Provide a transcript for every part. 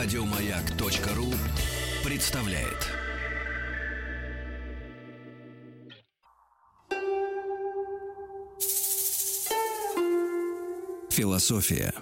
Радиомаяк.ру представляет. Философия.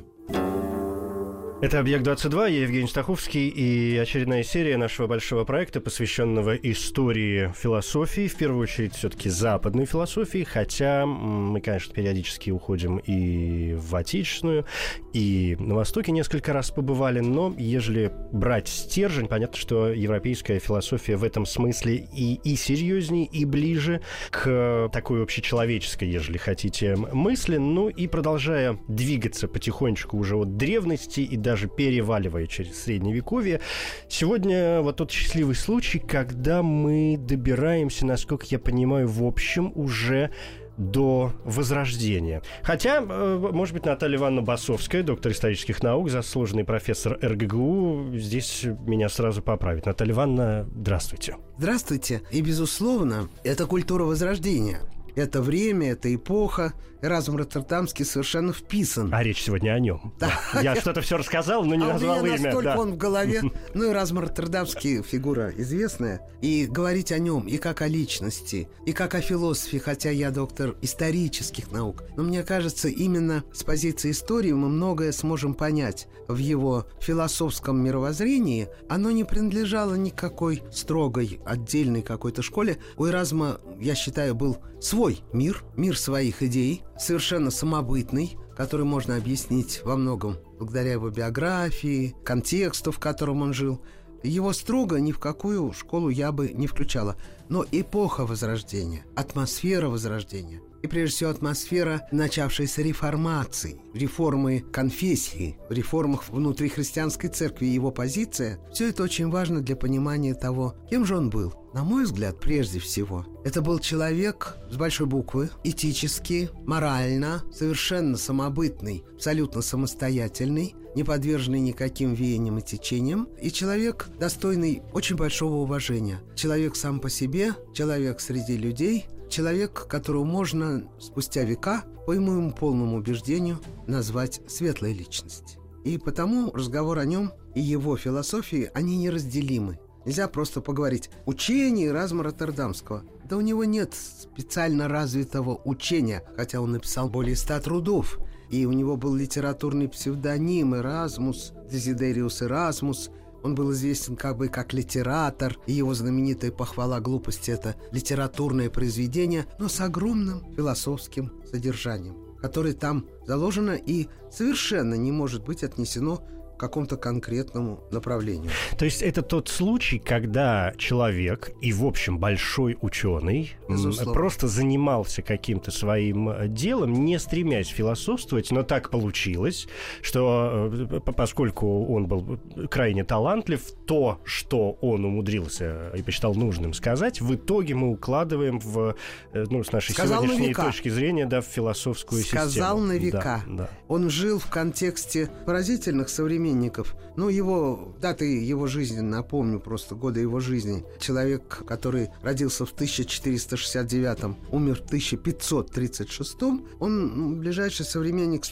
Это «Объект-22», я Евгений Стаховский, и очередная серия нашего большого проекта, посвященного истории философии, в первую очередь все-таки западной философии, хотя мы, конечно, периодически уходим и в отечественную, и на Востоке несколько раз побывали, но ежели брать стержень, понятно, что европейская философия в этом смысле и, и серьезнее, и ближе к такой общечеловеческой, ежели хотите, мысли, ну и продолжая двигаться потихонечку уже от древности и даже переваливая через средневековье. Сегодня вот тот счастливый случай, когда мы добираемся, насколько я понимаю, в общем уже до Возрождения. Хотя, э, может быть, Наталья Ивановна Басовская, доктор исторических наук, заслуженный профессор РГГУ, здесь меня сразу поправит. Наталья Ивановна, здравствуйте. Здравствуйте. И, безусловно, это культура Возрождения. Это время, это эпоха, Эразм Роттердамский совершенно вписан. А речь сегодня о нем. Да. Я что-то все рассказал, но не а назвал имя. настолько да. он в голове. Ну, Эразм Роттердамский фигура известная. И говорить о нем и как о личности, и как о философе, хотя я доктор исторических наук. Но мне кажется, именно с позиции истории мы многое сможем понять в его философском мировоззрении. Оно не принадлежало никакой строгой, отдельной какой-то школе. У Эразма, я считаю, был свой мир, мир своих идей, совершенно самобытный, который можно объяснить во многом благодаря его биографии, контексту, в котором он жил. Его строго ни в какую школу я бы не включала. Но эпоха Возрождения, атмосфера Возрождения и прежде всего атмосфера начавшейся реформации, реформы конфессии, реформах внутри христианской церкви и его позиция, все это очень важно для понимания того, кем же он был. На мой взгляд, прежде всего, это был человек с большой буквы, этически, морально, совершенно самобытный, абсолютно самостоятельный, не подверженный никаким веяниям и течениям, и человек, достойный очень большого уважения. Человек сам по себе, человек среди людей, человек, которого можно спустя века, по моему полному убеждению, назвать светлой личностью. И потому разговор о нем и его философии, они неразделимы. Нельзя просто поговорить «учение Эразма Роттердамского». Да у него нет специально развитого учения, хотя он написал более ста трудов. И у него был литературный псевдоним Эразмус, Дезидериус Эразмус. Он был известен как бы как литератор, и его знаменитая похвала глупости – это литературное произведение, но с огромным философским содержанием, которое там заложено и совершенно не может быть отнесено какому-то конкретному направлению. То есть это тот случай, когда человек и, в общем, большой ученый Безусловно. просто занимался каким-то своим э, делом, не стремясь философствовать, но так получилось, что э, поскольку он был крайне талантлив, то, что он умудрился и посчитал нужным сказать, в итоге мы укладываем в, э, ну, с нашей Сказал на сегодняшней века. точки зрения, да, в философскую систему. Сказал на века. Да, да. Он жил в контексте поразительных современников. Ну, его даты его жизни, напомню просто годы его жизни. Человек, который родился в 1469, умер в 1536, он ну, ближайший современник,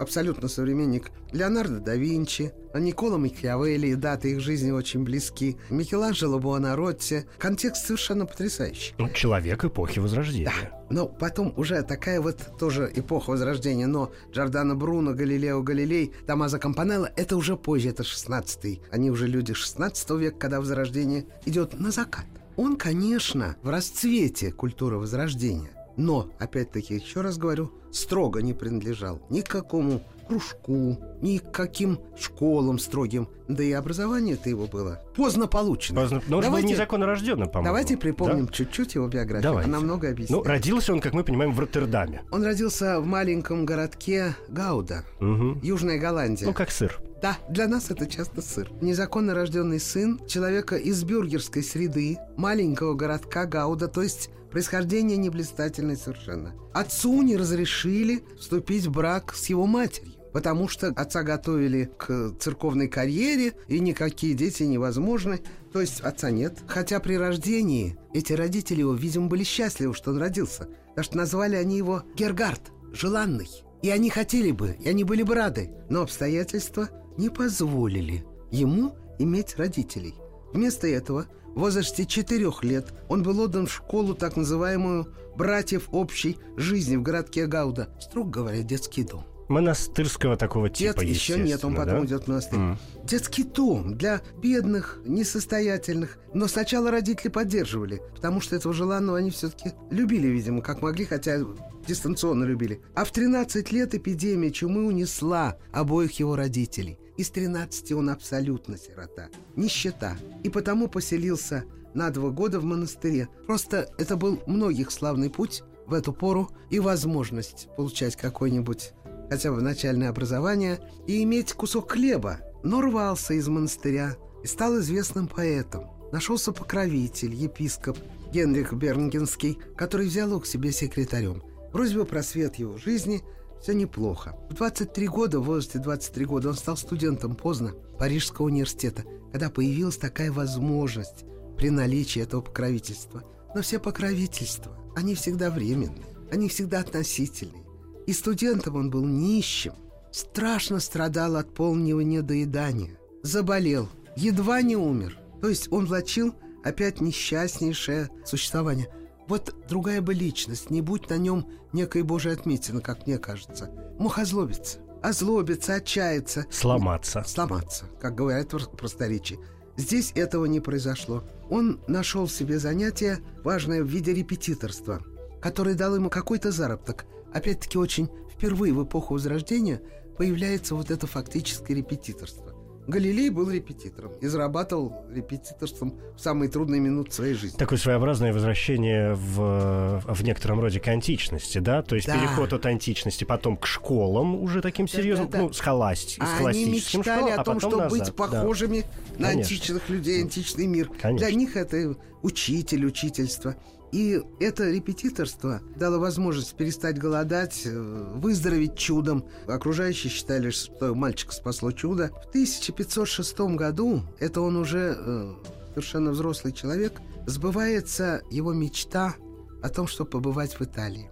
абсолютно современник Леонардо да Винчи, Никола Макиавелли, даты их жизни очень близки, Микеланджело Буонаротти. Контекст совершенно потрясающий. Ну, человек эпохи Возрождения. Но потом уже такая вот тоже эпоха Возрождения, но Джордано Бруно, Галилео Галилей, Томазо Кампанелло, это уже позже, это 16-й. Они уже люди 16 века, когда Возрождение идет на закат. Он, конечно, в расцвете культуры Возрождения, но, опять-таки, еще раз говорю, строго не принадлежал ни к какому кружку, ни к каким школам строгим. Да и образование-то его было поздно получено. Поздно- Но он же был Давайте- незаконно рожденным, по-моему. Давайте припомним Да? чуть-чуть его биографию. Давайте. Она много объясняет. Ну, родился он, как мы понимаем, в Роттердаме. Он родился в маленьком городке Гауда, Мгм. Южная Голландия. Ну, как сыр. Да, для нас это часто сыр. Незаконно рожденный сын человека из бюргерской среды, маленького городка Гауда, то есть происхождение не блистательное совершенно. Отцу не разрешили вступить в брак с его матерью. Потому что отца готовили к церковной карьере, и никакие дети невозможны. То есть отца нет. Хотя при рождении эти родители его, видимо, были счастливы, что он родился. Потому что назвали они его Гергард, желанный. И они хотели бы, и они были бы рады. Но обстоятельства не позволили ему иметь родителей. Вместо этого в возрасте четырех лет он был отдан в школу, так называемую «братьев общей жизни» в городке Гауда, строго говоря, детский дом. Монастырского такого типа, Нет, еще нет, он потом да? идет в монастырь. М. Детский дом для бедных, несостоятельных. Но сначала родители поддерживали, потому что этого желанного они все-таки любили, видимо, как могли, хотя дистанционно любили. А в 13 лет эпидемия чумы унесла обоих его родителей. Из 13 он абсолютно сирота, нищета. И потому поселился на два года в монастыре. Просто это был многих славный путь в эту пору и возможность получать какой-нибудь хотя бы начальное образование и иметь кусок хлеба, но рвался из монастыря и стал известным поэтом. Нашелся покровитель, епископ Генрих Бернгенский, который взял его к себе секретарем. Вроде бы просвет его жизни все неплохо. В 23 года, в возрасте 23 года, он стал студентом поздно Парижского университета, когда появилась такая возможность при наличии этого покровительства. Но все покровительства, они всегда временные, они всегда относительные. И студентом он был нищим, страшно страдал от полного недоедания, заболел, едва не умер. То есть он влачил опять несчастнейшее существование. Вот другая бы личность, не будь на нем некой божьей отметины, как мне кажется, мог озлобиться. Озлобиться, отчаяться. Сломаться. Сломаться, как говорят в просторечии. Здесь этого не произошло. Он нашел в себе занятие, важное в виде репетиторства, которое дало ему какой-то заработок. Опять-таки очень впервые в эпоху Возрождения появляется вот это фактическое репетиторство. Галилей был репетитором и зарабатывал репетиторством в самые трудные минуты своей жизни. Такое своеобразное возвращение в, в некотором роде к античности, да? То есть Да. переход от античности потом к школам уже таким серьезным, да. ну, с, холасти, с А они холастическим мечтали школам, о а том, потом чтобы назад. быть похожими на Конечно. античных людей, античный мир. Конечно. Для них это учитель, учительство. И это репетиторство дало возможность перестать голодать, э, выздороветь чудом. Окружающие считали, что мальчика спасло чудо. В 1506 году, это он уже э, совершенно взрослый человек, сбывается его мечта о том, чтобы побывать в Италии.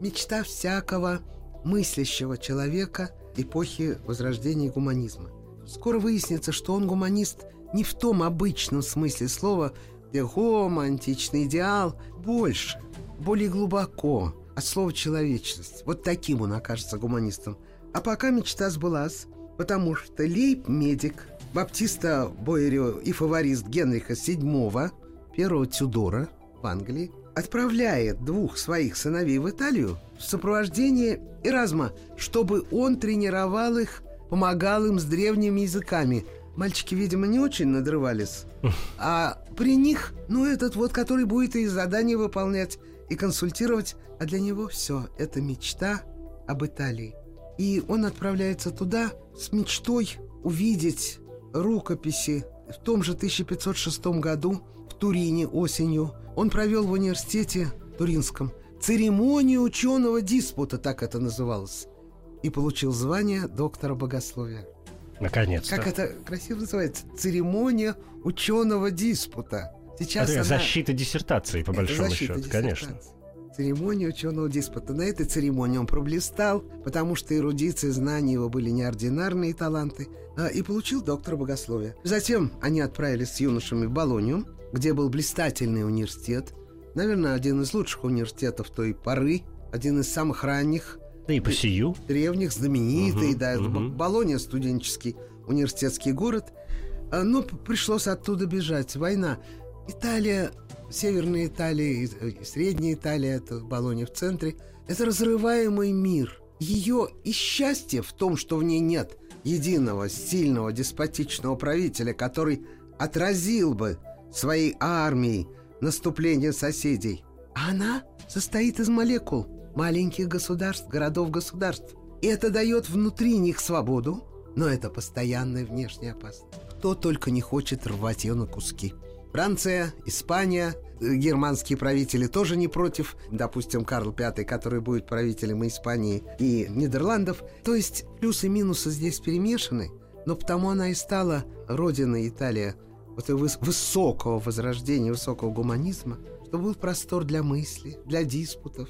Мечта всякого мыслящего человека эпохи возрождения гуманизма. Скоро выяснится, что он гуманист не в том обычном смысле слова, где гомо, античный идеал, больше, более глубоко, от слова человечность. Вот таким он окажется гуманистом. А пока мечта сбылась, потому что лейб-медик Баптиста Бойерио и фаворист Генриха VII, первого Тюдора в Англии, отправляет двух своих сыновей в Италию в сопровождении Эразма, чтобы он тренировал их, помогал им с древними языками. Мальчики, видимо, не очень надрывались. А при них, ну, этот вот, который будет и задания выполнять, и консультировать, а для него все, это мечта об Италии. И он отправляется туда с мечтой увидеть рукописи. В том же 1506 году в Турине осенью он провел в университете Туринском церемонию ученого диспута, так это называлось, и получил звание доктора богословия. Наконец-то. Как это красиво называется? Церемония ученого диспута. Сейчас Это она- защита диссертации, по это большому счету, конечно. Церемония ученого диспута. На этой церемонии он проблистал, потому что эрудиция, знания его были неординарные таланты, а, и получил доктора богословия. Затем они отправились с юношами в Болонию, где был блистательный университет, наверное, один из лучших университетов той поры, один из самых ранних, Да и по сию. древних, знаменитый, Мгм, да, это мгм. Б- Болонья, студенческий университетский город. А, Но п- пришлось оттуда бежать. Война. Италия, Северная Италия, и- и Средняя Италия, это Болонья в центре. Это разрываемый мир. Ее и счастье в том, что в ней нет единого, сильного, деспотичного правителя, который отразил бы своей армией наступление соседей. А она состоит из молекул, маленьких государств, городов-государств. И это дает внутри них свободу, но это постоянная внешняя опасность. Кто только не хочет рвать ее на куски. Франция, Испания, э, германские правители тоже не против. Допустим, Карл V, который будет правителем Испании и Нидерландов. То есть плюсы и минусы здесь перемешаны, но потому она и стала родиной Италия вот высокого возрождения, высокого гуманизма, что был простор для мысли, для диспутов,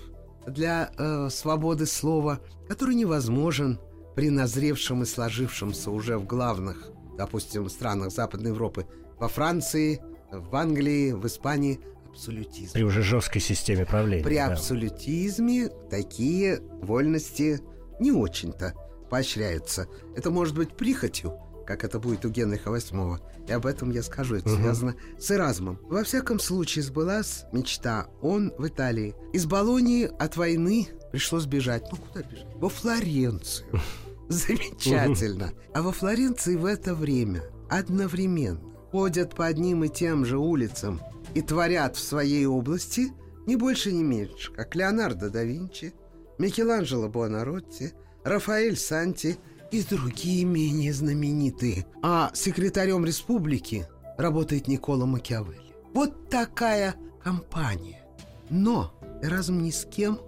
для э, свободы слова, который невозможен при назревшем и сложившемся уже в главных допустим, странах Западной Европы, во Франции, в Англии, в Испании абсолютизм. При уже жесткой системе правления. При да. абсолютизме такие вольности не очень-то поощряются. Это может быть прихотью, как это будет у Генриха VIII. И об этом я скажу. Это Мгм. связано с Эразмом. Во всяком случае, сбылась мечта. Он в Италии. Из Болонии от войны пришлось бежать. Ну, куда бежать? Во Флоренцию. Замечательно. А во Флоренции в это время одновременно ходят по одним и тем же улицам и творят в своей области не больше, не меньше, как Леонардо да Винчи, Микеланджело Буонаротти, Рафаэль Санти и другие менее знаменитые. А секретарем республики работает Никола Макиавелли. Вот такая компания. Но Эразм ни с кем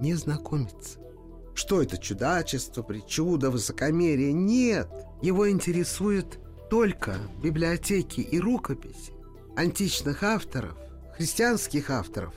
не знакомится. Что это чудачество, причуда, высокомерие? Нет. Его интересуют только библиотеки и рукописи античных авторов, христианских авторов.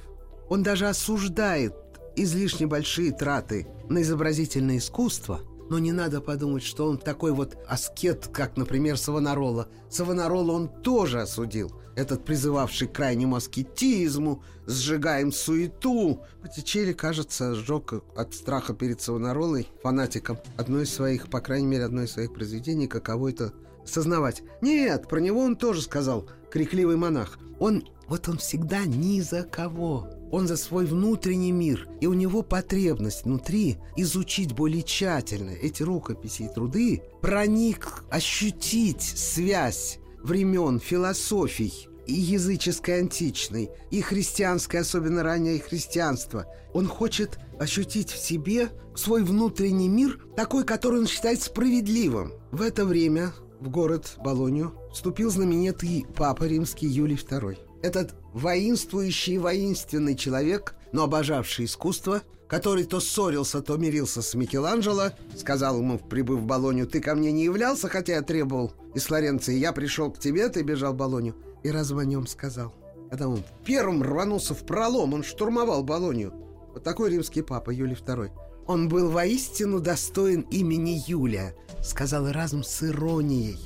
Он даже осуждает излишне большие траты на изобразительное искусство, но не надо подумать, что он такой вот аскет, как, например, Савонарола. Савонарола он тоже осудил. Этот призывавший к крайнему аскетизму, сжигаем суету. Боттичелли, кажется, сжег от страха перед Савонаролой, фанатиком, одно из своих, по крайней мере, одно из своих произведений, каково это сознавать. Нет, про него он тоже сказал, крикливый монах. Он, вот он всегда ни за кого. Он за свой внутренний мир, и у него потребность внутри изучить более тщательно эти рукописи и труды, проник, ощутить связь времен философий и языческой античной, и христианской, особенно раннее христианство. Он хочет ощутить в себе свой внутренний мир, такой, который он считает справедливым. В это время в город Болонию вступил знаменитый папа римский Юлий II. Этот воинствующий воинственный человек, но обожавший искусство, который то ссорился, то мирился с Микеланджело, сказал ему, прибыв в Болонию, «Ты ко мне не являлся, хотя я требовал из Флоренции. Я пришел к тебе, ты бежал в Болонию». И разве о нем сказал? Когда он первым рванулся в пролом, он штурмовал Болонию. Вот такой римский папа Юлий II. Он был воистину достоин имени Юлия, сказал Эразм с иронией.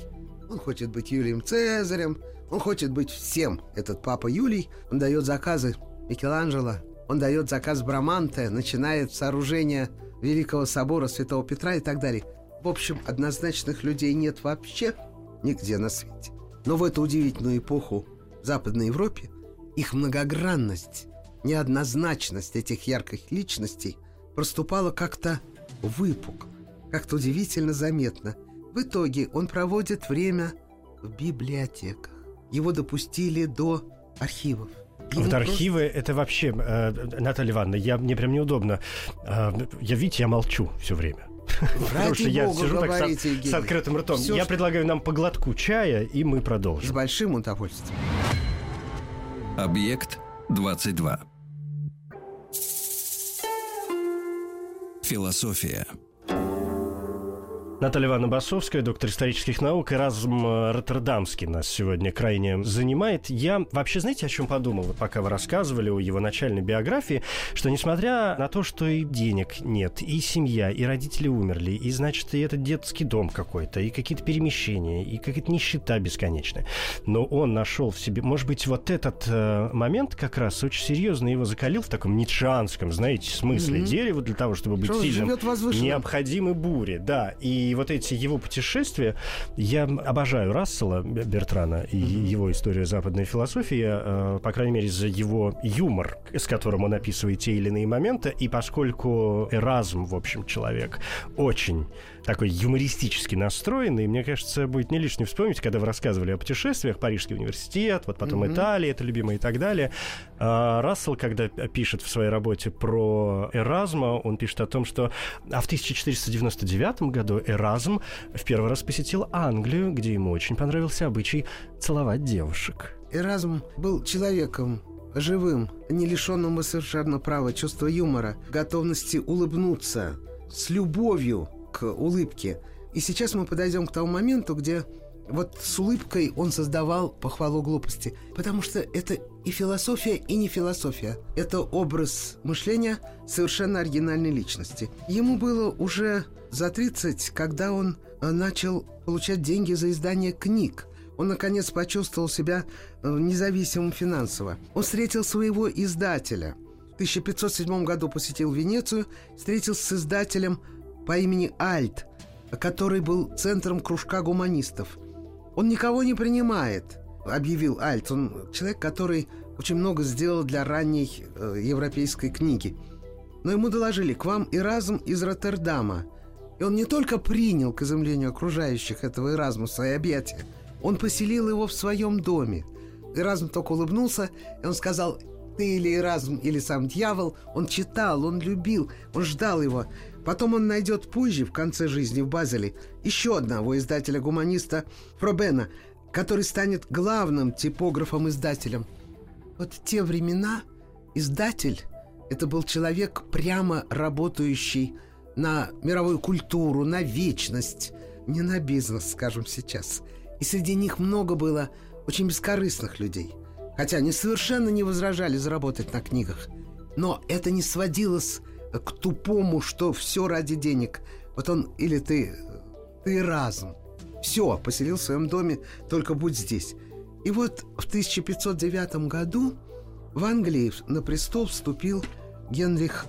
Он хочет быть Юлием Цезарем, он хочет быть всем. Этот папа Юлий, он дает заказы Микеланджело, он дает заказ Браманте, начинает сооружение Великого собора Святого Петра и так далее. В общем, однозначных людей нет вообще нигде на свете. Но в эту удивительную эпоху в Западной Европе их многогранность, неоднозначность этих ярких личностей проступала как-то выпукло, как-то удивительно заметно. В итоге он проводит время в библиотеках. Его допустили до архивов. И Вот архивы это вообще, э, Наталья Ивановна, я, мне прям неудобно. Э, я, видите, я молчу все время. Потому что я сижу так с, с открытым ртом. Я что- предлагаю нам по глотку чая, и мы С продолжим. большим удовольствием. Объект 22. Философия. Наталья Ивановна Басовская, доктор исторических наук, и Разм э, Роттердамский нас сегодня крайне занимает. Я вообще, знаете, о чем подумал, пока вы рассказывали о его начальной биографии, что несмотря на то, что и денег нет, и семья, и родители умерли, и, значит, и этот детский дом какой-то, и какие-то перемещения, и какая-то нищета бесконечная, но он нашел в себе, может быть, вот этот э, момент как раз очень серьезно его закалил в таком ницшеанском, знаете, смысле. Мгм. Дерево для того, чтобы быть Что сильным, необходимы бури, да. И вот эти его путешествия, я обожаю Рассела Бертрана и его историю западной философии, э, по крайней мере, за его юмор, с которым он описывает те или иные моменты, и поскольку Эразм, в общем, человек очень такой юмористически настроенный, мне кажется, будет не лишним вспомнить, когда вы рассказывали о путешествиях, Парижский университет, вот потом Мгм. Италия, это любимое и так далее. А, Рассел, когда пишет в своей работе про Эразма, он пишет о том, что а в 1499 году Эразм в первый раз посетил Англию, где ему очень понравился обычай целовать девушек. Эразм был человеком живым, не лишенным совершенно права чувства юмора, готовности улыбнуться с любовью к улыбке. И сейчас мы подойдем к тому моменту, где вот с улыбкой он создавал похвалу глупости, потому что это и философия, и не философия. Это образ мышления совершенно оригинальной личности. Ему было уже за 30, когда он э, начал получать деньги за издание книг. Он, наконец, почувствовал себя э, независимым финансово. Он встретил своего издателя. В 1507 году посетил Венецию, встретился с издателем по имени Альт, который был центром кружка гуманистов. «Он никого не принимает», — объявил Альт. Он человек, который очень много сделал для ранней э, европейской книги. Но ему доложили, к вам Эразм из Роттердама. И он не только принял к изумлению окружающих этого Эразма в свои объятия, он поселил его в своем доме. Эразм только улыбнулся, и он сказал, ты или Эразм, или сам дьявол. Он читал, он любил, он ждал его. Потом он найдет позже, в конце жизни в Базеле, еще одного издателя-гуманиста Пробена, который станет главным типографом-издателем. Вот в те времена издатель – это был человек, прямо работающий на мировую культуру, на вечность, не на бизнес, скажем сейчас. И среди них много было очень бескорыстных людей. Хотя они совершенно не возражали заработать на книгах. Но это не сводилось к тупому, что все ради денег. Вот он или ты, ты разум. Все, поселил в своем доме, только будь здесь. И вот в 1509 году в Англии на престол вступил Генрих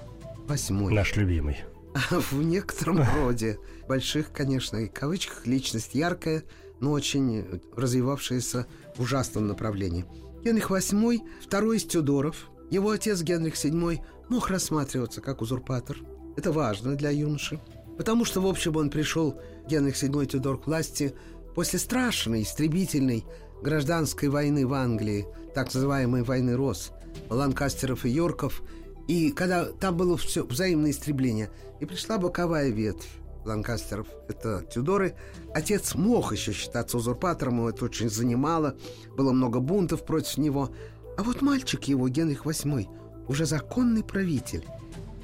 VIII. Наш любимый. В некотором роде. Больших, конечно, и кавычках, личность яркая, но очень развивавшаяся в ужасном направлении. Генрих VIII, второй из Тюдоров, его отец Генрих VII мог рассматриваться как узурпатор. Это важно для юноши. Потому что, в общем, он пришел, Генрих VII Тюдор, к власти после страшной, истребительной гражданской войны в Англии, так называемой войны Рос, Ланкастеров и Йорков, и когда там было все взаимное истребление, и пришла боковая ветвь Ланкастеров, это Тюдоры, отец мог еще считаться узурпатором, его это очень занимало, было много бунтов против него, а вот мальчик его, Генрих VIII, уже законный правитель.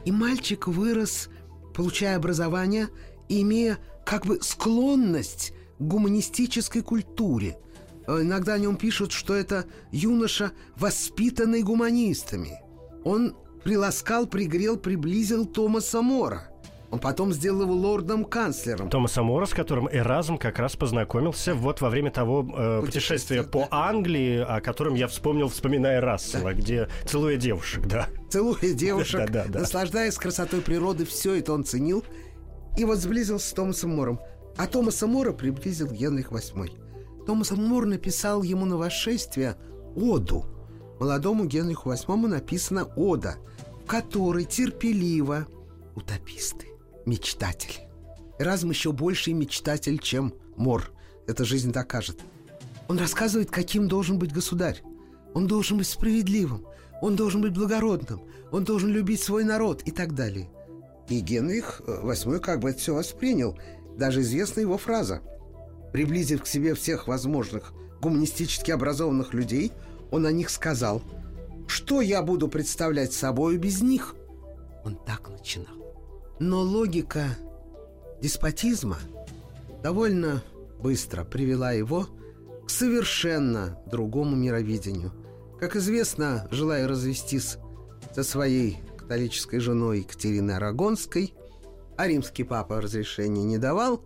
И мальчик вырос, получая образование имея как бы склонность к гуманистической культуре. Иногда о нем пишут, что это юноша, воспитанный гуманистами. Он приласкал, пригрел, приблизил Томаса Мора – он потом сделал его лордом-канцлером. Томаса Мора, с которым Эразм как раз познакомился вот во время того э, путешествия по да. Англии, о котором я вспомнил, вспоминая Рассела, да. где целуя девушек, да. Целуя девушек, да, да, да. наслаждаясь красотой природы, все это он ценил. И вот сблизился с Томасом Мором. А Томаса Мора приблизил Генрих VIII. Томас Мор написал ему на восшествие оду. Молодому Генриху VIII написана ода, в которой терпеливо утописты мечтатель. Эразм еще больший мечтатель, чем Мор. Эта жизнь докажет. Он рассказывает, каким должен быть государь. Он должен быть справедливым. Он должен быть благородным. Он должен любить свой народ и так далее. И Генрих VIII как бы это все воспринял. Даже известна его фраза. Приблизив к себе всех возможных гуманистически образованных людей, он о них сказал, что я буду представлять собой без них. Он так начинал. Но логика деспотизма довольно быстро привела его к совершенно другому мировидению. Как известно, желая развестись со своей католической женой Екатериной Арагонской, а римский папа разрешения не давал,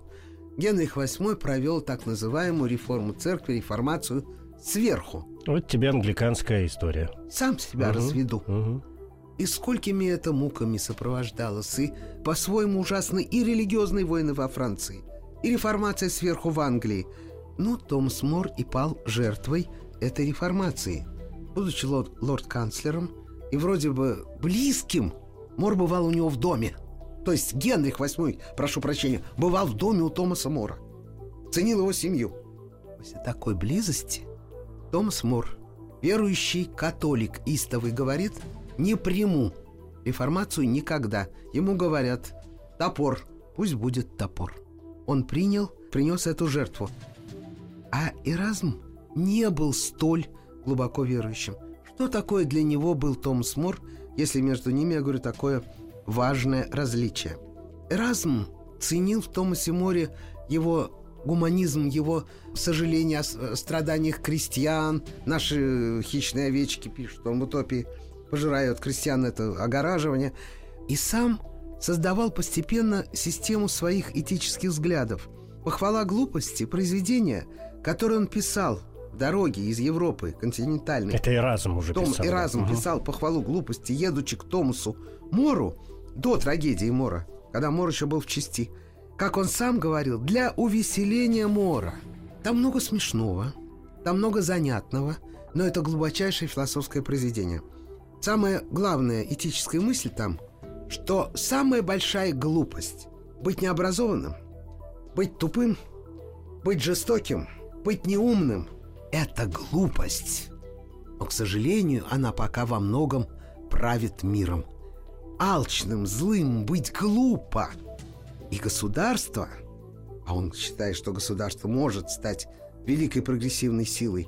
Генрих VIII провел так называемую реформу церкви, реформацию сверху. Вот тебе англиканская история. Сам себя угу, разведу. Угу и сколькими это муками сопровождалось, и по-своему ужасны и религиозные войны во Франции, и реформация сверху в Англии. Но Томас Мор и пал жертвой этой реформации. Будучи лорд-канцлером и вроде бы близким, Мор бывал у него в доме. То есть Генрих VIII, прошу прощения, бывал в доме у Томаса Мора. Ценил его семью. После такой близости Томас Мор, верующий католик истовый, говорит – не приму реформацию никогда. Ему говорят «топор, пусть будет топор». Он принял, принес эту жертву. А Эразм не был столь глубоко верующим. Что такое для него был Томас Мор, если между ними, я говорю, такое важное различие? Эразм ценил в Томасе Море его гуманизм его сожаление о страданиях крестьян. Наши хищные овечки пишут, он в утопии пожирает крестьян это огораживание. И сам создавал постепенно систему своих этических взглядов. Похвала глупости, произведения, которые он писал в дороге из Европы континентальной. Это Эразм уже Том писал. Эразм да. писал похвалу глупости, едучи к Томасу Мору до трагедии Мора, когда Мор еще был в части. Как он сам говорил, для увеселения Мора. Там много смешного, там много занятного, но это глубочайшее философское произведение. Самая главная этическая мысль там, что самая большая глупость – быть необразованным, быть тупым, быть жестоким, быть неумным – это глупость. Но, к сожалению, она пока во многом правит миром. Алчным, злым быть глупо. И государство, а он считает, что государство может стать великой прогрессивной силой,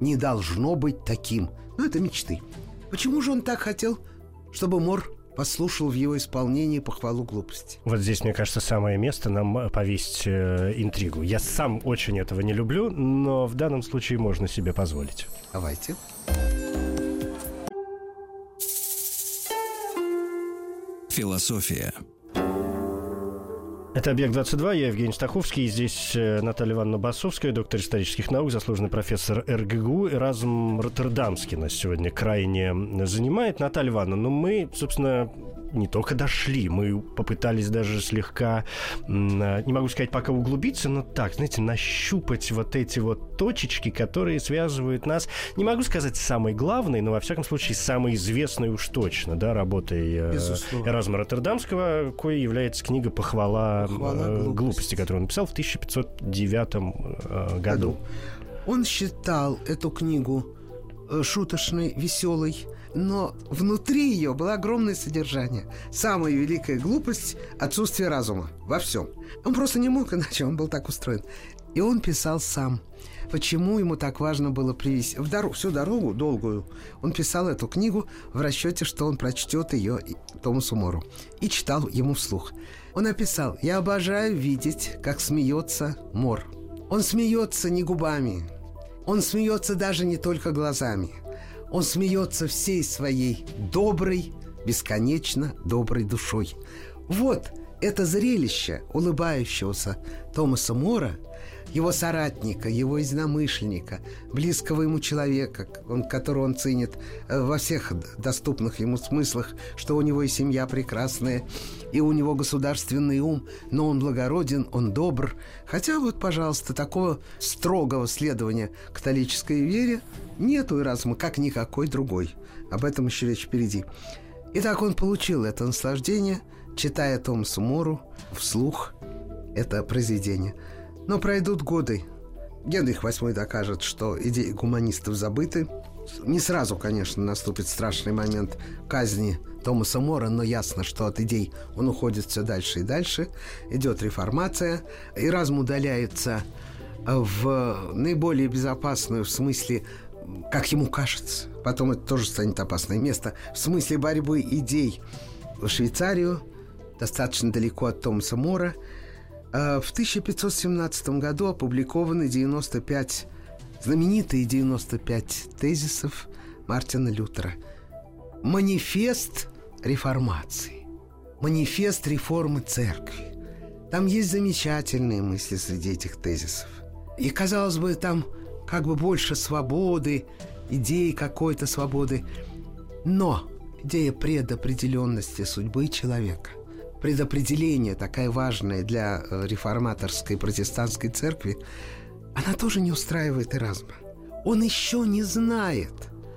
не должно быть таким. Но это мечты. Почему же он так хотел, чтобы Мор послушал в его исполнении похвалу глупости? Вот здесь, мне кажется, самое место нам э, повесить э, интригу. Я сам очень этого не люблю, но в данном случае можно себе позволить. Давайте. Философия. Это «Объект-22», я Евгений Стаховский, и здесь э, Наталья Ивановна Басовская, доктор исторических наук, заслуженный профессор РГГУ, Эразм Роттердамский нас сегодня крайне занимает. Наталья Ивановна, ну мы, собственно, не только дошли, мы попытались даже слегка, не могу сказать пока углубиться, но так, знаете, нащупать вот эти вот точечки, которые связывают нас, не могу сказать самой главной, но во всяком случае самой известной уж точно, да, работой Безусловно. Эразма Роттердамского, кое является книга «Похвала, «Похвала э, глупости». глупости», которую он написал в 1509 э, году. Он считал эту книгу э, шуточной, веселой, но внутри ее было огромное содержание. Самая великая глупость – отсутствие разума во всем. Он просто не мог иначе, он был так устроен. И он писал сам. Почему ему так важно было привести в дорогу, всю дорогу долгую? Он писал эту книгу в расчете, что он прочтет ее Томасу Мору и читал ему вслух. Он написал: "Я обожаю видеть, как смеется Мор. Он смеется не губами, он смеется даже не только глазами. Он смеется всей своей доброй, бесконечно доброй душой. Вот это зрелище улыбающегося Томаса Мора, его соратника, его единомышленника, близкого ему человека, он, которого он ценит э, во всех доступных ему смыслах, что у него и семья прекрасная, и у него государственный ум, но он благороден, он добр. Хотя вот, пожалуйста, такого строгого следования католической вере нету и разума, как никакой другой. Об этом еще речь впереди. Итак, он получил это наслаждение, читая Томасу Мору вслух это произведение. Но пройдут годы. Генрих VIII докажет, что идеи гуманистов забыты. Не сразу, конечно, наступит страшный момент казни Томаса Мора, но ясно, что от идей он уходит все дальше и дальше. Идет реформация. Эразм удаляется в наиболее безопасную в смысле как ему кажется. Потом это тоже станет опасное место. В смысле борьбы идей в Швейцарию, достаточно далеко от Томаса Мора. А В 1517 году опубликованы 95, знаменитые 95 тезисов Мартина Лютера. Манифест реформации. Манифест реформы церкви. Там есть замечательные мысли среди этих тезисов. И, казалось бы, там как бы больше свободы, идеи какой-то свободы. Но идея предопределенности судьбы человека, предопределение, такая важная для э, реформаторской протестантской церкви, она тоже не устраивает Эразма. Он еще не знает,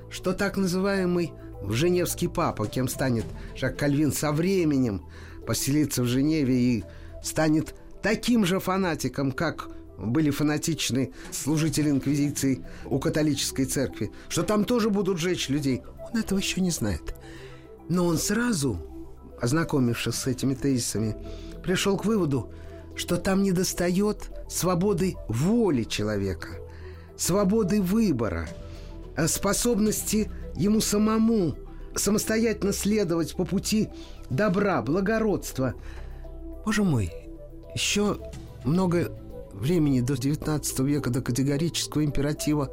что так называемый Женевский папа, кем станет Жак Кальвин со временем, поселится в Женеве и станет таким же фанатиком, как были фанатичны служители инквизиции у католической церкви, что там тоже будут жечь людей. Он этого еще не знает. Но он сразу, ознакомившись с этими тезисами, пришел к выводу, что там недостает свободы воли человека, свободы выбора, э, способности ему самому самостоятельно следовать по пути добра, благородства. Боже мой, еще много времени до 19 века, до категорического императива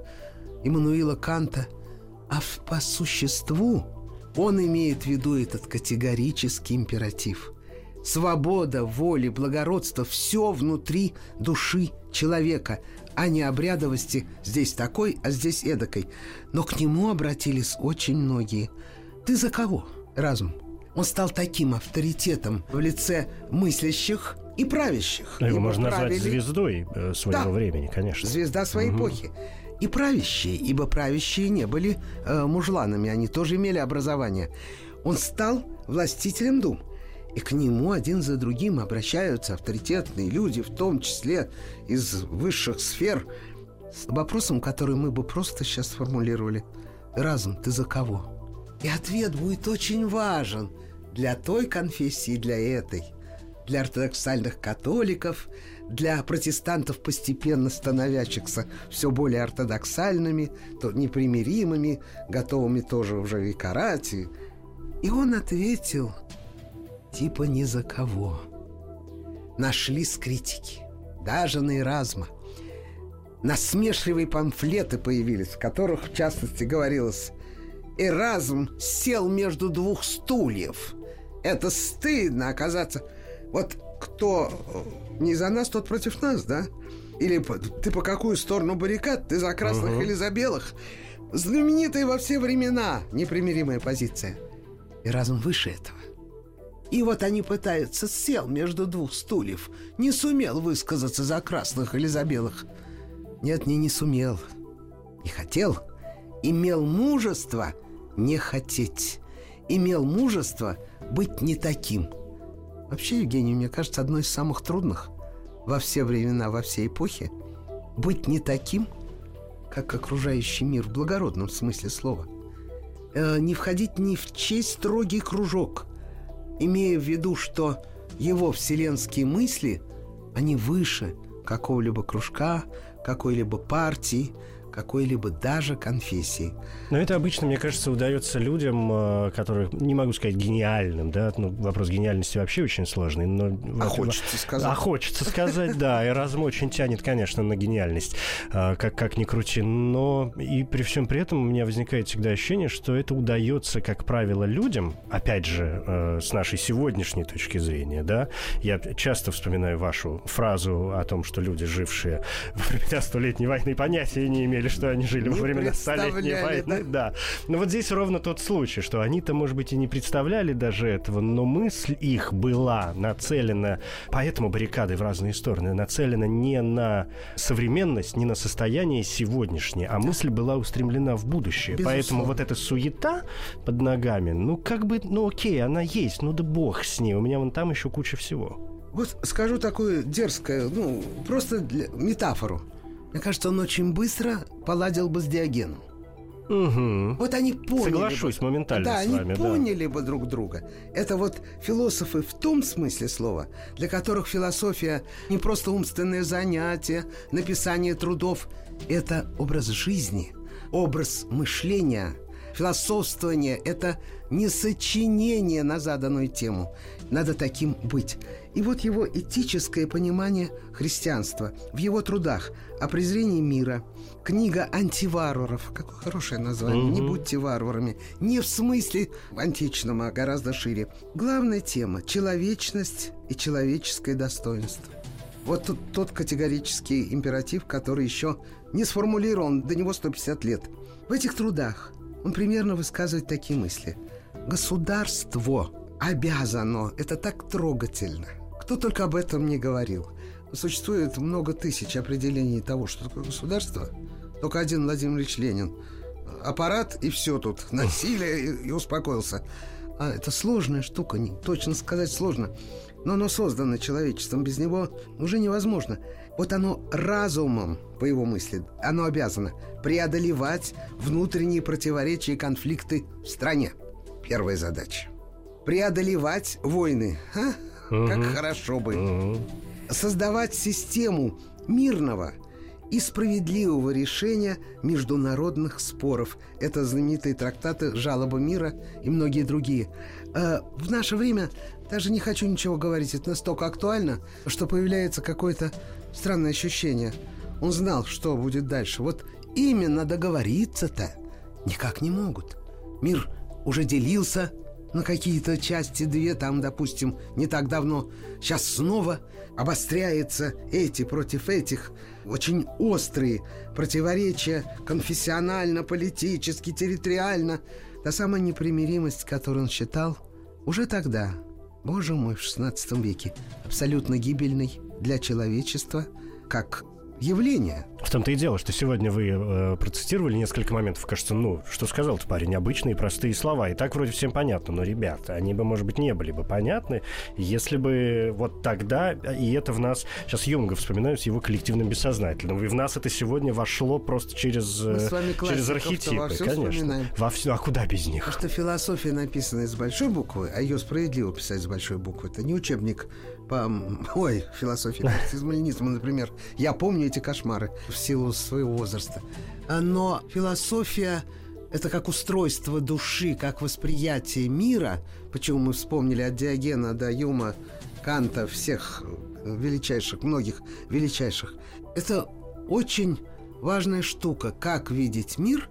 Иммануила Канта, а по существу он имеет в виду этот категорический императив. Свобода, воля, благородство – все внутри души человека, а не обрядовости здесь такой, а здесь эдакой. Но к нему обратились очень многие. Ты за кого, разум? Он стал таким авторитетом в лице мыслящих и правящих. Его Ибо можно назвать правили- звездой э, своего Да. времени, конечно. Звезда своей Мгм. эпохи. И правящие, ибо правящие не были э, мужланами, они тоже имели образование. Он стал властителем дум. И к нему один за другим обращаются авторитетные люди, в том числе из высших сфер, с вопросом, который мы бы просто сейчас сформулировали. Разум, ты за кого? И ответ будет очень важен для той конфессии, для этой для ортодоксальных католиков, для протестантов, постепенно становящихся все более ортодоксальными, то непримиримыми, готовыми тоже уже и карать. И, он ответил, типа ни за кого. Нашлись критики, даже на Эразма. Насмешливые памфлеты появились, в которых, в частности, говорилось «Эразм сел между двух стульев». Это стыдно оказаться... Вот кто э, не за нас, тот против нас, да? Или ты по какую сторону баррикад? Ты за красных Мгм. или за белых? Знаменитая во все времена непримиримая позиция. И разум выше этого. И вот они пытаются, сел между двух стульев, не сумел высказаться за красных или за белых. Нет, не, не сумел. Не хотел. Имел мужество не хотеть. Имел мужество быть не таким. Вообще, Евгений, мне кажется, одно из самых трудных во все времена, во все эпохи быть не таким, как окружающий мир в благородном смысле слова. Э, не входить ни в честь строгий кружок, имея в виду, что его вселенские мысли, они выше какого-либо кружка, какой-либо партии, какой-либо даже конфессии. Но это обычно, мне кажется, удается людям, э, которые, не могу сказать гениальным, да, ну, вопрос гениальности вообще очень сложный, но... А хочется сказать. А хочется сказать, да, и разум очень тянет, конечно, на гениальность, э, как, как ни крути, но и при всем при этом у меня возникает всегда ощущение, что это удается, как правило, людям, опять же, э, с нашей сегодняшней точки зрения, да, я часто вспоминаю вашу фразу о том, что люди, жившие во времена Столетней войны, понятия не имели, что они жили во времена Столетней войны, да. Но вот здесь ровно тот случай, что они-то, может быть, и не представляли даже этого, но мысль их была нацелена, поэтому баррикады в разные стороны, нацелена не на современность, не на состояние сегодняшнее, а мысль была устремлена в будущее. Безусловно. Поэтому вот эта суета под ногами, ну, как бы, ну, окей, она есть, ну, да бог с ней, у меня вон там еще куча всего. Вот скажу такое дерзкое, ну, просто для- метафору. Мне кажется, он очень быстро поладил бы с Диогеном. Угу. Вот они поняли Соглашусь бы, моментально да, с они вами, да. поняли бы друг друга. Это вот философы в том смысле слова, для которых философия не просто умственное занятие, написание трудов. Это образ жизни, образ мышления. Философствование – это не сочинение на заданную тему. Надо таким быть. И вот его этическое понимание христианства в его трудах о презрении мира, книга антиварваров, какое хорошее название, не Мгм. будьте варварами, не в смысле античном, а гораздо шире. Главная тема – человечность и человеческое достоинство. Вот тут тот категорический императив, который еще не сформулирован, до него 150 лет. В этих трудах он примерно высказывает такие мысли. Государство обязано, это так трогательно. Кто только об этом не говорил. Существует много тысяч определений того, что такое государство. Только один Владимир Ильич Ленин. Аппарат и все тут. Насилие и, и успокоился. А это сложная штука, не, точно сказать сложно. Но оно создано человечеством, без него уже невозможно. Вот оно разумом, по его мысли, оно обязано преодолевать внутренние противоречия и конфликты в стране. Первая задача. Преодолевать войны. А? Как Мгм. хорошо бы Мгм. создавать систему мирного и справедливого решения международных споров. Это знаменитые трактаты «Жалоба мира» и многие другие. Э, в наше время даже не хочу ничего говорить, это настолько актуально, что появляется какое-то странное ощущение. Он знал, что будет дальше. Вот именно договориться-то никак не могут. Мир уже делился на какие-то части две, там, допустим, не так давно. Сейчас снова обостряется эти против этих очень острые противоречия конфессионально, политически, территориально. Та самая непримиримость, которую он считал уже тогда, боже мой, в XVI веке, абсолютно гибельной для человечества, как явление. В том-то и дело, что сегодня вы э, процитировали несколько моментов. Кажется, ну, что сказал-то парень, обычные простые слова. И так вроде всем понятно. Но, ребята, они бы, может быть, не были бы понятны, если бы вот тогда, и это в нас... Сейчас Юнга вспоминаю с его коллективным бессознательным. И в нас это сегодня вошло просто через, э, через архетипы. Во конечно. Вспоминаем. Во все, а куда без них? Потому что философия написана из большой буквы, а ее справедливо писать с большой буквы. Это не учебник по... Ой, философии марксизма, например. Я помню эти кошмары в силу своего возраста. Но философия это как устройство души, как восприятие мира. Почему мы вспомнили от Диогена до Юма, Канта, всех величайших, многих величайших. Это очень важная штука, как видеть мир,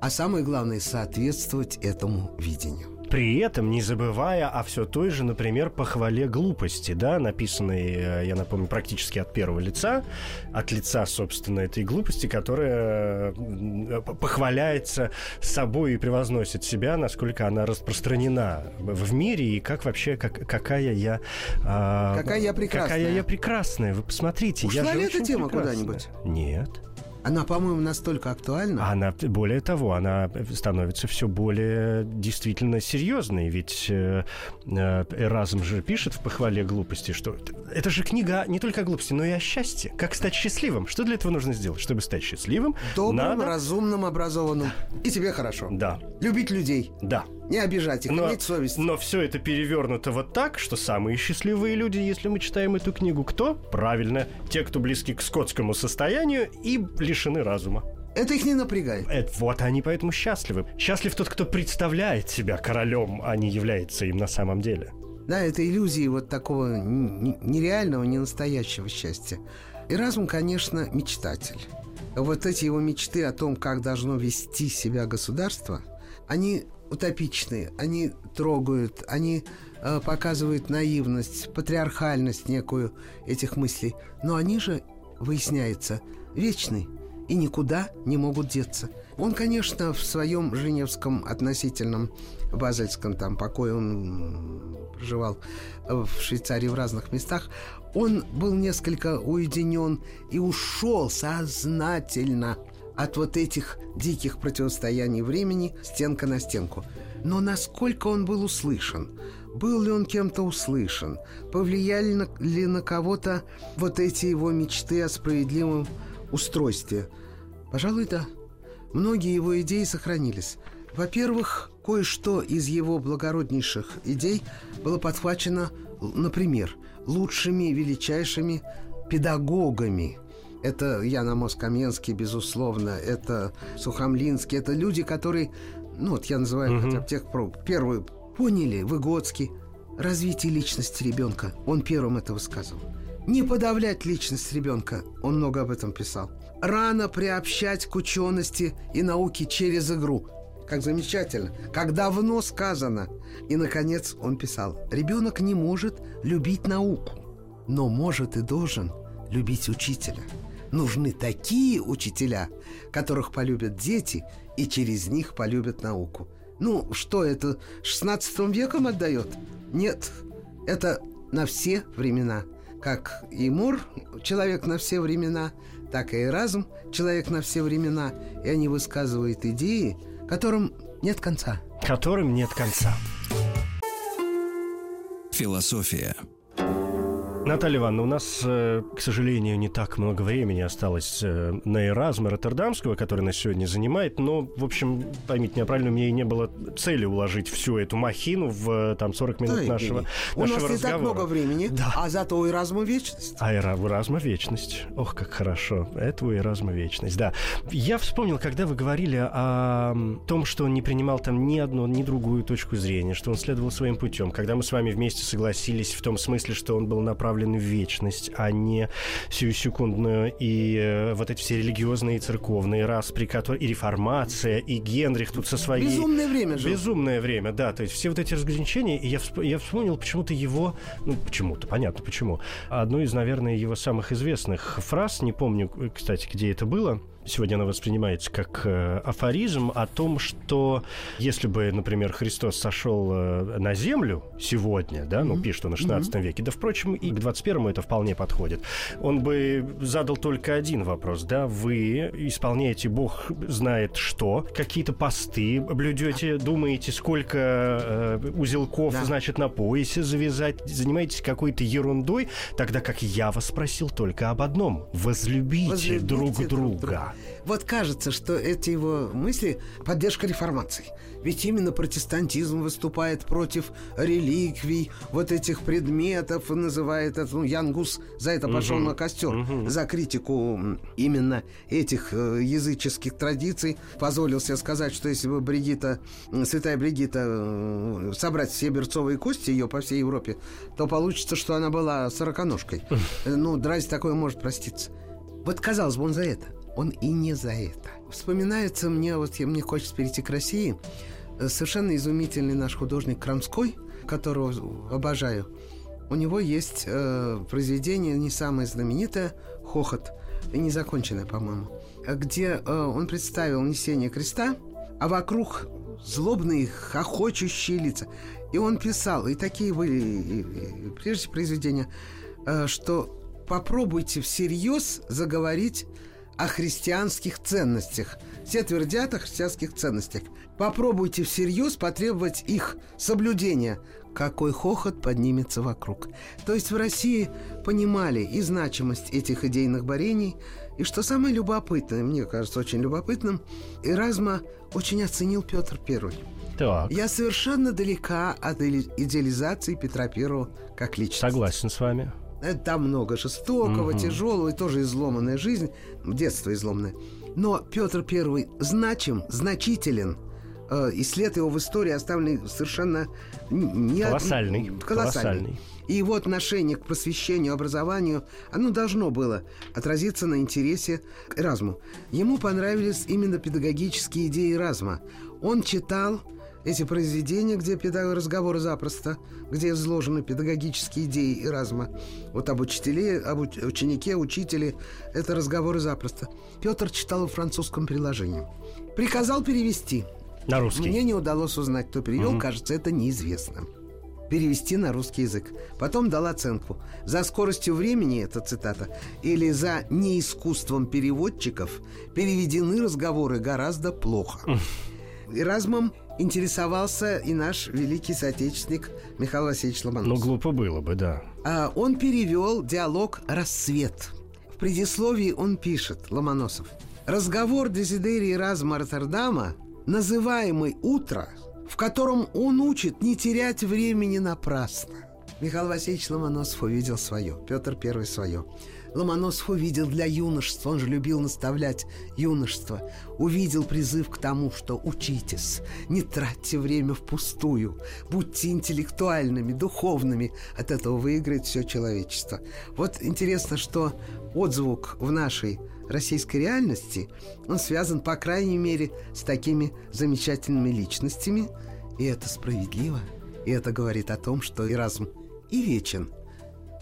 а самое главное, соответствовать этому видению при этом не забывая о все той же, например, похвале глупости, да, написанной, э, я напомню, практически от первого лица, от лица, собственно, этой глупости, которая э, похваляется собой и превозносит себя, насколько она распространена в мире и как вообще, как, какая я... А, какая я прекрасная. Какая я прекрасная. Вы посмотрите. Ушла я ли эта тема куда-нибудь? Нет. Она, по-моему, настолько актуальна. Она, более того, она становится все более действительно серьезной. Ведь э, э, Эразм же пишет в похвале глупости, что это же книга не только о глупости, но и о счастье. Как стать счастливым? Что для этого нужно сделать? Чтобы стать счастливым, Добрым, надо... разумным, образованным. И тебе хорошо. Да. Любить людей. Да. Не обижать их, но, иметь совесть. Но все это перевернуто вот так, что самые счастливые люди, если мы читаем эту книгу, кто? Правильно, те, кто близки к скотскому состоянию и лишены разума. Это их не напрягает. Это, вот они поэтому счастливы. Счастлив тот, кто представляет себя королем, а не является им на самом деле. Да, это иллюзии вот такого нереального, не настоящего счастья. И разум, конечно, мечтатель. Вот эти его мечты о том, как должно вести себя государство, они утопичные, они трогают, они э, показывают наивность, патриархальность некую этих мыслей. Но они же, выясняется, вечны и никуда не могут деться. Он, конечно, в своем женевском относительном базельском там покое он проживал в Швейцарии в разных местах, он был несколько уединен и ушел сознательно – от вот этих диких противостояний времени стенка на стенку. Но насколько он был услышан? Был ли он кем-то услышан? Повлияли ли на кого-то вот эти его мечты о справедливом устройстве? Пожалуй, да. Многие его идеи сохранились. Во-первых, кое-что из его благороднейших идей было подхвачено, например, лучшими величайшими педагогами – это Ян Амос Каменский, безусловно, это Сухомлинский, это люди, которые, ну вот я называю угу. хотя бы тех, первые поняли, Выгодский, развитие личности ребенка. Он первым это высказывал. Не подавлять личность ребенка. Он много об этом писал. Рано приобщать к учености и науке через игру. Как замечательно. Как давно сказано. И, наконец, он писал. Ребенок не может любить науку, но может и должен любить учителя нужны такие учителя, которых полюбят дети и через них полюбят науку. Ну, что это, 16 веком отдает? Нет, это на все времена. Как и Мур, человек на все времена, так и разум, человек на все времена. И они высказывают идеи, которым нет конца. Которым нет конца. Философия Наталья Ивановна, у нас, э, к сожалению, не так много времени осталось э, на Эразма Роттердамского, который нас сегодня занимает, но, в общем, поймите меня правильно, у меня и не было цели уложить всю эту махину в э, там 40 минут Да, нашего, Евгений, нашего У нас не разговора. так много времени, Да. а зато у Эразма вечность. А Эра- у Эразма вечность. Ох, как хорошо. Это у Эразма вечность, да. Я вспомнил, когда вы говорили о том, что он не принимал там ни одну, ни другую точку зрения, что он следовал своим путем. Когда мы с вами вместе согласились в том смысле, что он был направлен в вечность, а не сиюсекундную, и э, вот эти все религиозные и церковные распри, которые... и реформация, и Генрих тут со своей... Безумное время же. Безумное время, да. То есть все вот эти разграничения, и я, всп- я вспомнил почему-то его, ну почему-то, понятно почему, одну из, наверное, его самых известных фраз, не помню, кстати, где это было, Сегодня она воспринимается как э, афоризм о том, что если бы, например, Христос сошел э, на землю сегодня, да, ну, пишет он на 16 веке, да, впрочем, и к 21 это вполне подходит, он бы задал только один вопрос, да, вы исполняете Бог знает что, какие-то посты блюдете, думаете, сколько э, узелков, Да. значит, на поясе завязать, занимаетесь какой-то ерундой, тогда как я вас спросил только об одном. Возлюбите, Возлюбите друг друг друга. друга. Вот кажется, что эти его мысли — поддержка реформации. Ведь именно протестантизм выступает против реликвий, вот этих предметов, называет это, ну, Янгус за это пошел на костер, за критику именно этих э, языческих традиций. Позволил себе сказать, что если бы Бригита, святая Бригита, э, собрать все берцовые кости ее по всей Европе, то получится, что она была сороконожкой. Ну, разве такое может проститься? Вот казалось бы, он за это. Он и не за это. Вспоминается мне, вот я- мне хочется перейти к России, э, совершенно изумительный наш художник Крамской, которого обожаю. У него есть э, произведение не самое знаменитое «Хохот», незаконченное, по-моему, где э, он представил несение креста, а вокруг злобные, хохочущие лица. И он писал, и такие были и- и- и прежде произведения, э, что попробуйте всерьез заговорить о христианских ценностях. Все твердят о христианских ценностях. Попробуйте всерьез потребовать их соблюдения. Какой хохот поднимется вокруг. То есть в России понимали и значимость этих идейных борений, и что самое любопытное, мне кажется очень любопытным, Эразма очень оценил Петр Первый. Так, Я совершенно далека от иде- идеализации Петра Первого как личности. согласен с вами. Это Там много жестокого, Мгм. тяжелого и тоже изломанная жизнь, детство изломанное. Но Петр Первый значим, значителен. э, И след его в истории оставлен совершенно не Колоссальный. колоссальный. Колоссальный. И его отношение к просвещению, образованию, оно должно было отразиться на интересе к Эразму. Ему понравились именно педагогические идеи Эразма. Он читал эти произведения, где педаг... разговоры запросто, где изложены педагогические идеи Эразма. Вот об учителе, об уч- ученике, учителе, это разговоры запросто. Петр читал во французском приложении. Приказал перевести. На русский. Мне не удалось узнать, кто перевел, кажется, это неизвестно. Перевести на русский язык. Потом дал оценку. За скоростью времени, это цитата, или за неискусством переводчиков переведены разговоры гораздо плохо. Эразмом интересовался и наш великий соотечественник Михаил Васильевич Ну, Ломоносов. глупо было бы, да. А, он перевел диалог «Рассвет». В предисловии он пишет, Ломоносов, «Разговор Дезидерии Разма Роттердама, называемый «Утро», в котором он учит не терять времени напрасно». Михаил Васильевич Ломоносов увидел свое, Петр Первый свое. Ломоносов увидел для юношества, он же любил наставлять юношество, увидел призыв к тому, что учитесь, не тратьте время впустую, будьте интеллектуальными, духовными, от этого выиграет все человечество. Вот интересно, что отзвук в нашей российской реальности, он связан, по крайней мере, с такими замечательными личностями, и это справедливо, и это говорит о том, что Эразм и вечен,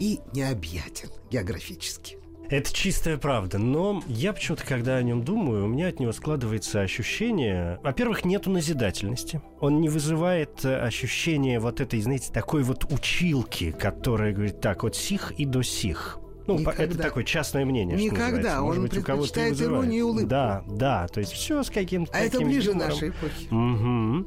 и необъятен географически. Это чистая правда, но я почему-то, когда о нем думаю, у меня от него складывается ощущение... Во-первых, нету назидательности. Он не вызывает э, ощущение вот этой, знаете, такой вот училки, которая говорит, так, вот сих и до сих. Ну, по- это Никогда. такое частное мнение, что Никогда. называется. Может Он быть, у кого-то и иронию и улыбку. Да, да, то есть все с каким-то А это ближе юмором. нашей эпохи. Мгм.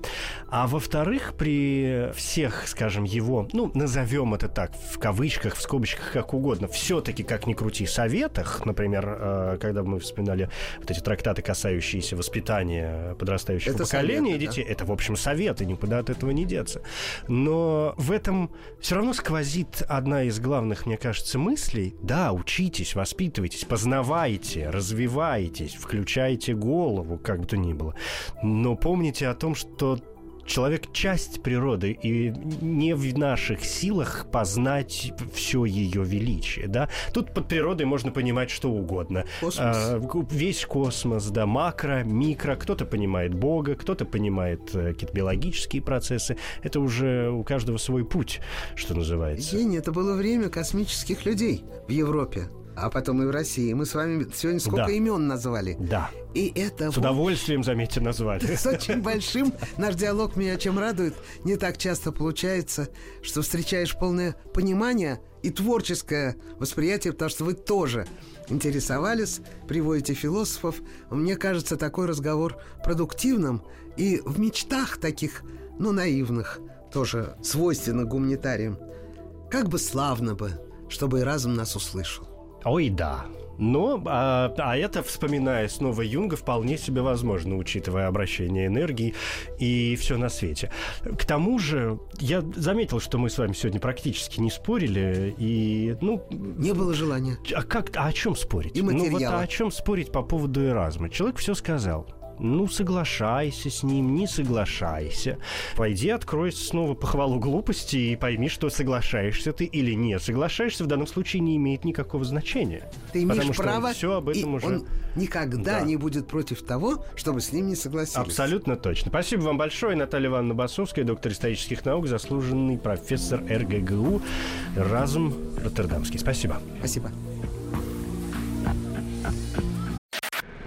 А во-вторых, при всех, скажем, его, ну, назовем это так, в кавычках, в скобочках, как угодно, все-таки, как ни крути, советах, например, э, когда мы вспоминали вот эти трактаты, касающиеся воспитания подрастающего это поколения советы, детей, да? это, в общем, советы, никуда от этого не деться. Но в этом все равно сквозит одна из главных, мне кажется, мыслей. Да, учитесь, воспитывайтесь, познавайте, развивайтесь, включайте голову, как бы то ни было. Но помните о том, что человек часть природы, и не в наших силах познать все ее величие, да. Тут под природой можно понимать что угодно. Космос. А, весь космос, да, макро, микро. Кто-то понимает Бога, кто-то понимает э, какие-то биологические процессы. Это уже у каждого свой путь, что называется. Евгений, это было время космических людей в Европе а потом и в России. Мы с вами сегодня сколько да. имен назвали. Да. И это... С удовольствием, заметьте, назвали. С очень большим. Наш диалог меня чем радует. Не так часто получается, что встречаешь полное понимание и творческое восприятие, потому что вы тоже интересовались, приводите философов. Мне кажется, такой разговор продуктивным и в мечтах таких, ну, наивных, тоже свойственно гуманитариям. Как бы славно бы, чтобы и разум нас услышал. Ой, да. Но, а, а это, вспоминая снова Юнга, вполне себе возможно, учитывая обращение энергии и все на свете. К тому же, я заметил, что мы с вами сегодня практически не спорили, и, ну... Не было желания. А как, а о чем спорить? И Ну вот а о чем спорить по поводу Эразма? Человек все сказал. Ну, соглашайся с ним, не соглашайся. Пойди, открой снова похвалу глупости и пойми, что соглашаешься ты или не соглашаешься, в данном случае не имеет никакого значения. Ты имеешь потому право, все об этом и уже... он никогда да. не будет против того, чтобы с ним не согласились. Абсолютно точно. Спасибо вам большое, Наталья Ивановна Басовская, доктор исторических наук, заслуженный профессор РГГУ «Разум Роттердамский». Спасибо. Спасибо.